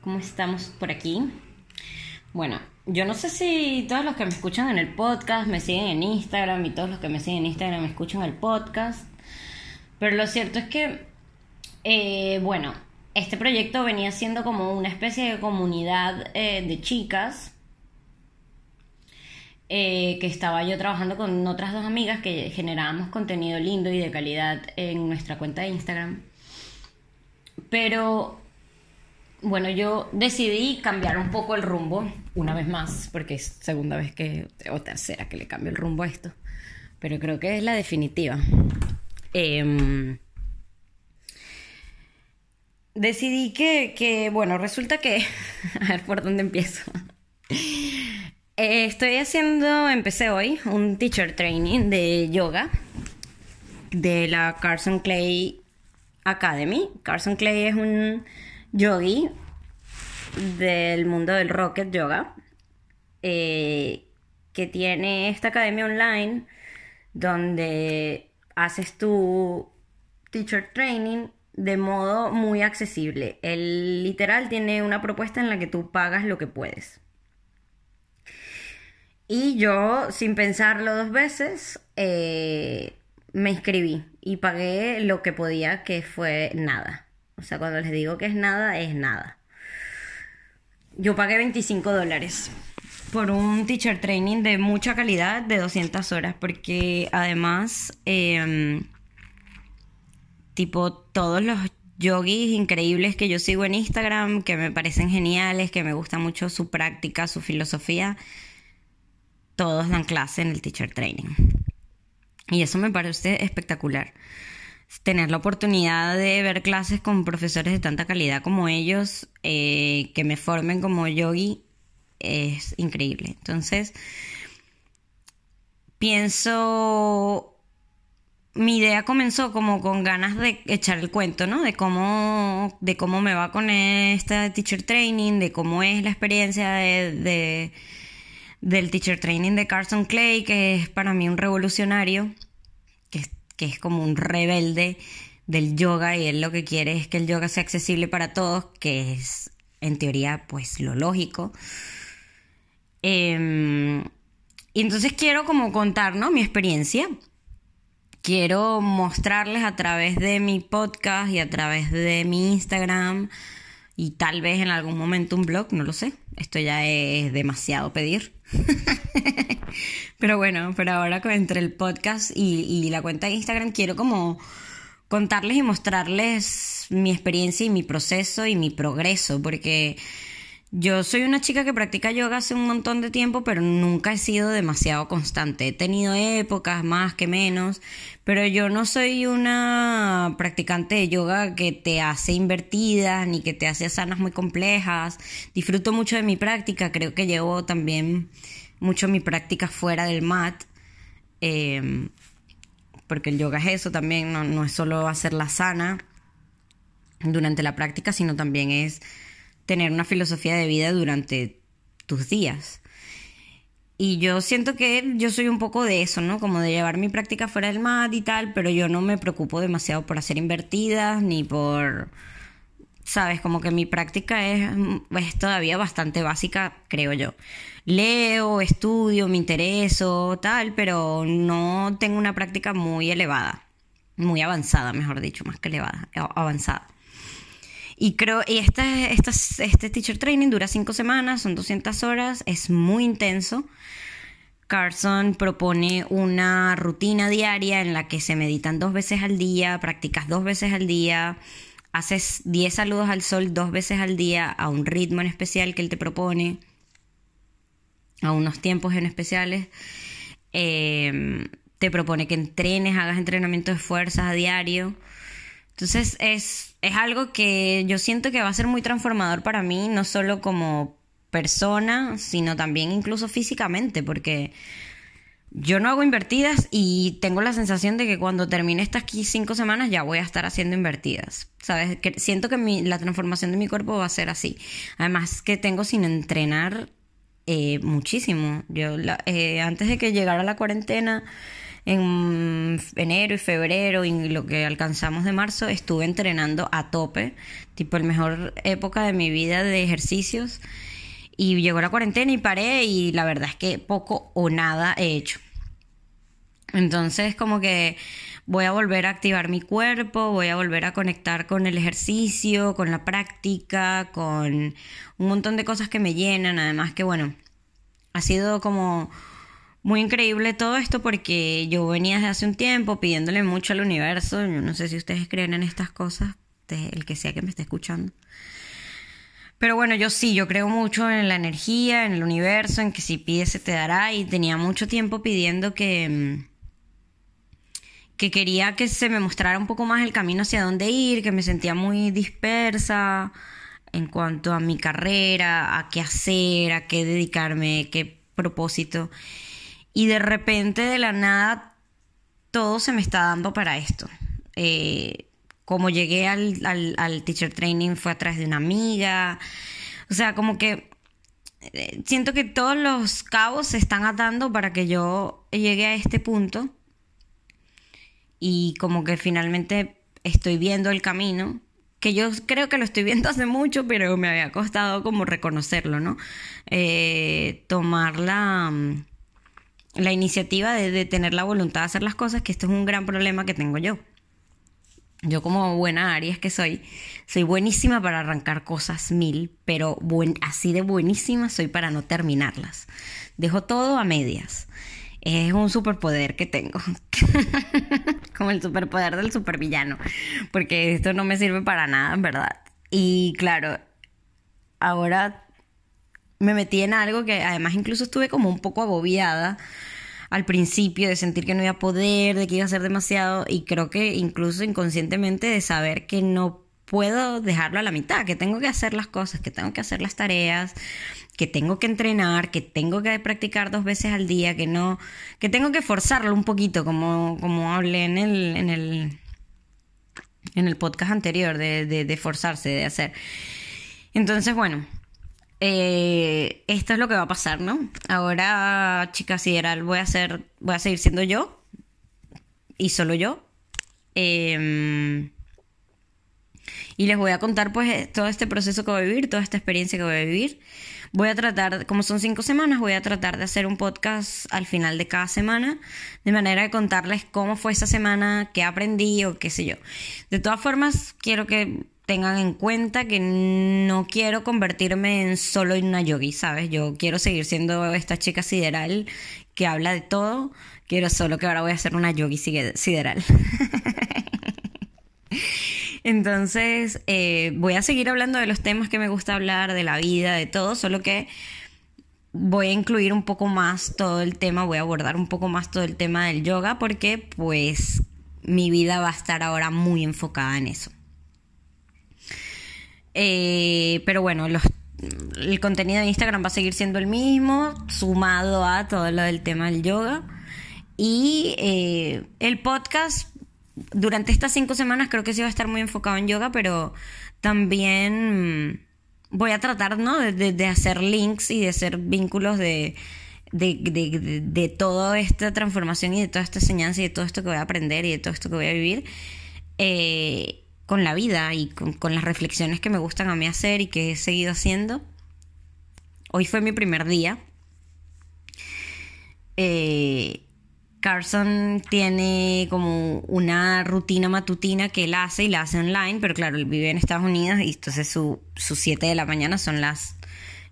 ¿cómo estamos por aquí? Bueno, yo no sé si todos los que me escuchan en el podcast me siguen en Instagram y todos los que me siguen en Instagram me escuchan el podcast, pero lo cierto es que, eh, bueno, este proyecto venía siendo como una especie de comunidad eh, de chicas eh, que estaba yo trabajando con otras dos amigas que generábamos contenido lindo y de calidad en nuestra cuenta de Instagram. Pero bueno, yo decidí cambiar un poco el rumbo, una vez más, porque es segunda vez que, o tercera que le cambio el rumbo a esto, pero creo que es la definitiva. Em, decidí que, que, bueno, resulta que, a ver por dónde empiezo. Estoy haciendo, empecé hoy, un teacher training de yoga de la Carson Clay Academy. Carson Clay es un yogi del mundo del rocket yoga eh, que tiene esta academia online donde haces tu teacher training de modo muy accesible. El literal tiene una propuesta en la que tú pagas lo que puedes. Y yo, sin pensarlo dos veces, eh, me inscribí y pagué lo que podía, que fue nada. O sea, cuando les digo que es nada, es nada. Yo pagué 25 dólares por un teacher training de mucha calidad de 200 horas, porque además, em, tipo, todos los yogis increíbles que yo sigo en Instagram, que me parecen geniales, que me gusta mucho su práctica, su filosofía, todos dan clase en el teacher training. Y eso me parece espectacular tener la oportunidad de ver clases con profesores de tanta calidad como ellos, eh, que me formen como yogi, es increíble. Entonces, pienso, mi idea comenzó como con ganas de echar el cuento, ¿no? De cómo, de cómo me va con este teacher training, de cómo es la experiencia de, del teacher training de Carson Clay, que es para mí un revolucionario que es como un rebelde del yoga y él lo que quiere es que el yoga sea accesible para todos, que es en teoría pues lo lógico. Em, y entonces quiero como contar ¿no? mi experiencia. Quiero mostrarles a través de mi podcast y a través de mi Instagram y tal vez en algún momento un blog, no lo sé. Esto ya es demasiado pedir. pero bueno, pero ahora entre el podcast y, la cuenta de Instagram quiero como contarles y mostrarles mi experiencia y mi proceso y mi progreso, porque yo soy una chica que practica yoga hace un montón de tiempo, pero nunca he sido demasiado constante. He tenido épocas más que menos, pero yo no soy una practicante de yoga que te hace invertidas ni que te hace sanas muy complejas. Disfruto mucho de mi práctica, creo que llevo también mucho mi práctica fuera del mat. Em, porque el yoga es eso también, no, no es solo hacerla sana durante la práctica, sino también es tener una filosofía de vida durante tus días. Y yo siento que yo soy un poco de eso, ¿no? Como de llevar mi práctica fuera del mat y tal, pero yo no me preocupo demasiado por hacer invertidas ni por... Sabes, como que mi práctica es, es todavía bastante básica, creo yo. Leo, estudio, me intereso, tal, pero no tengo una práctica muy elevada, muy avanzada, mejor dicho, más que elevada, avanzada. Y creo, y este, este teacher training dura cinco semanas, son 200 horas, es muy intenso. Carson propone una rutina diaria en la que se meditan dos veces al día, practicas dos veces al día, haces 10 saludos al sol dos veces al día a un ritmo en especial que él te propone, a unos tiempos en especiales. Eh, te propone que entrenes, hagas entrenamiento de fuerzas a diario. Entonces es, es algo que yo siento que va a ser muy transformador para mí, no solo como persona, sino también incluso físicamente, porque yo no hago invertidas y tengo la sensación de que cuando termine estas cinco semanas ya voy a estar haciendo invertidas. ¿Sabes? Que siento que la transformación de mi cuerpo va a ser así. Además que tengo sin entrenar eh, muchísimo. Yo eh, antes de que llegara la cuarentena en en enero y febrero y lo que alcanzamos de marzo estuve entrenando a tope, tipo el mejor época de mi vida de ejercicios. Y llegó la cuarentena y paré y la verdad es que poco o nada he hecho. Entonces como que voy a volver a activar mi cuerpo, voy a volver a conectar con el ejercicio, con la práctica, con un montón de cosas que me llenan. Además que bueno, ha sido como muy increíble todo esto porque yo venía desde hace un tiempo pidiéndole mucho al universo. Yo no sé si ustedes creen en estas cosas, el que sea que me esté escuchando. Pero bueno, yo sí, yo creo mucho en la energía, en el universo, en que si pides se te dará y tenía mucho tiempo pidiendo que mm, que quería que se me mostrara un poco más el camino hacia dónde ir, que me sentía muy dispersa en cuanto a mi carrera, a qué hacer, a qué dedicarme, qué propósito. Y de repente, de la nada, todo se me está dando para esto. Eh, como llegué al, al, teacher training fue a través de una amiga. O sea, como que eh, siento que todos los cabos se están atando para que yo llegue a este punto y como que finalmente estoy viendo el camino, que yo creo que lo estoy viendo hace mucho, pero me había costado como reconocerlo, ¿no? Eh, tomar la, mm, la iniciativa de, tener la voluntad de hacer las cosas, que esto es un gran problema que tengo yo. Yo como buena Aries que soy, soy buenísima para arrancar cosas mil, pero así de buenísima soy para no terminarlas. Dejo todo a medias es un superpoder que tengo. Como el superpoder del supervillano. Porque esto no me sirve para nada, en verdad. Y claro, ahora me metí en algo que además incluso estuve como un poco agobiada al principio de sentir que no iba a poder, de que iba a ser demasiado y creo que incluso inconscientemente de saber que no puedo dejarlo a la mitad, que tengo que hacer las cosas, que tengo que hacer las tareas, que tengo que entrenar, que tengo que practicar dos veces al día, que no, que tengo que forzarlo un poquito, como, como hablé en el, en el, en el podcast anterior, de, de, forzarse, de hacer. Entonces, bueno, eh, esto es lo que va a pasar, ¿no? Ahora, chica sideral, voy a hacer, voy a seguir siendo yo y solo yo. Eh, y les voy a contar pues todo este proceso que voy a vivir, toda esta experiencia que voy a vivir. Voy a tratar, como son cinco semanas, voy a tratar de hacer un podcast al final de cada semana, de manera de contarles cómo fue esa semana, qué aprendí o qué sé yo. De todas formas, quiero que tengan en cuenta que no quiero convertirme en solo una yogi, ¿sabes? Yo quiero seguir siendo esta chica sideral que habla de todo. Quiero solo que ahora voy a ser una yogi sideral. Entonces, eh, voy a seguir hablando de los temas que me gusta hablar, de la vida, de todo, solo que voy a incluir un poco más todo el tema, voy a abordar un poco más todo el tema del yoga porque pues mi vida va a estar ahora muy enfocada en eso. Eh, pero bueno, el contenido de Instagram va a seguir siendo el mismo, sumado a todo lo del tema del yoga. Y eh, el podcast durante estas cinco semanas creo que sí va a estar muy enfocado en yoga, pero también voy a tratar, ¿no? De, hacer links y de hacer vínculos de, de, toda esta transformación y de toda esta enseñanza y de todo esto que voy a aprender y de todo esto que voy a vivir eh, con la vida y con, las reflexiones que me gustan a mí hacer y que he seguido haciendo. Hoy fue mi primer día. Eh, Carson tiene como una rutina matutina que él hace y la hace online, pero claro, él vive en Estados Unidos y entonces sus 7 de la mañana son las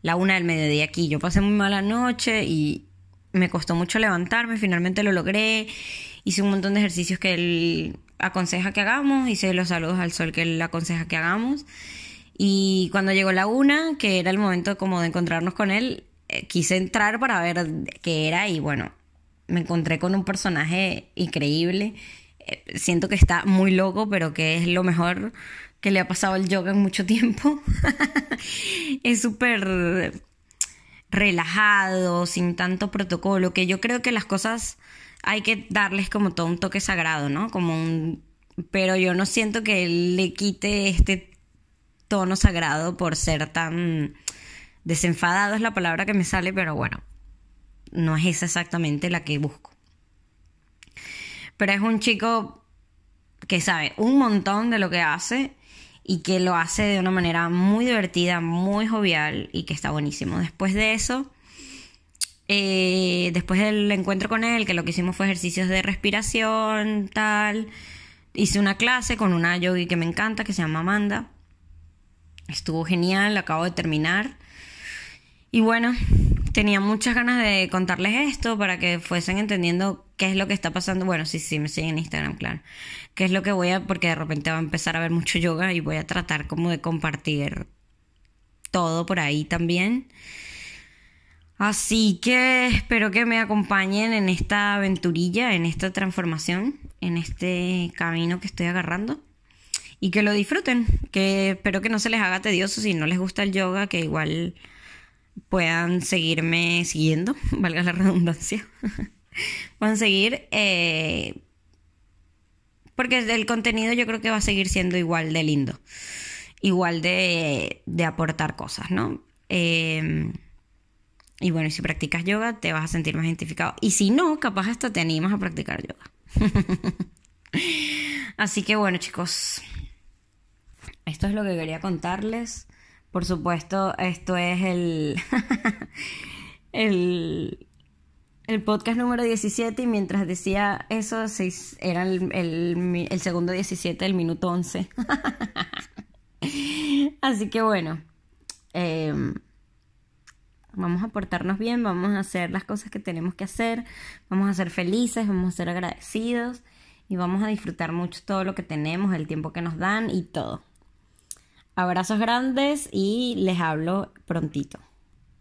la 1 del mediodía aquí. Yo pasé muy mala noche y me costó mucho levantarme, finalmente lo logré. Hice un montón de ejercicios que él aconseja que hagamos, hice los saludos al sol que él aconseja que hagamos. Y cuando llegó la una, que era el momento como de encontrarnos con él, eh, quise entrar para ver qué era y bueno, me encontré con un personaje increíble. Eh, siento que está muy loco, pero que es lo mejor que le ha pasado al yoga en mucho tiempo. es súper relajado, sin tanto protocolo, que yo creo que las cosas hay que darles como todo un toque sagrado, ¿no? Como un... Pero yo no siento que le quite este tono sagrado por ser tan desenfadado, es la palabra que me sale, pero bueno, no es esa exactamente la que busco. pero es un chico que sabe un montón de lo que hace y que lo hace de una manera muy divertida, muy jovial y que está buenísimo. Después de eso, eh, después del encuentro con él, que lo que hicimos fue ejercicios de respiración, tal, hice una clase con una yogi que me encanta, que se llama Amanda. Estuvo genial, acabo de terminar. Y bueno, tenía muchas ganas de contarles esto para que fuesen entendiendo qué es lo que está pasando. Bueno, sí, sí, me siguen en Instagram, claro. Qué es lo que voy a, porque de repente va a empezar a ver mucho yoga y voy a tratar como de compartir todo por ahí también. Así que espero que me acompañen en esta aventurilla, en esta transformación, en este camino que estoy agarrando. Y que lo disfruten, que espero que no se les haga tedioso si no les gusta el yoga, que igual puedan seguirme siguiendo, valga la redundancia. puedan seguir, eh, porque el contenido yo creo que va a seguir siendo igual de lindo, igual de, de aportar cosas, ¿no? Eh, y bueno, si practicas yoga, te vas a sentir más identificado. Y si no, capaz hasta te animas a practicar yoga. Así que bueno, chicos. Esto es lo que quería contarles. Por supuesto, esto es el. el. El podcast número 17 y mientras decía eso, era el, el segundo 17 del minuto 11. Así que bueno, eh, Vamos a portarnos bien, vamos a hacer las cosas que tenemos que hacer, vamos a ser felices, vamos a ser agradecidos y vamos a disfrutar mucho todo lo que tenemos, el tiempo que nos dan y todo. Abrazos grandes y les hablo prontito.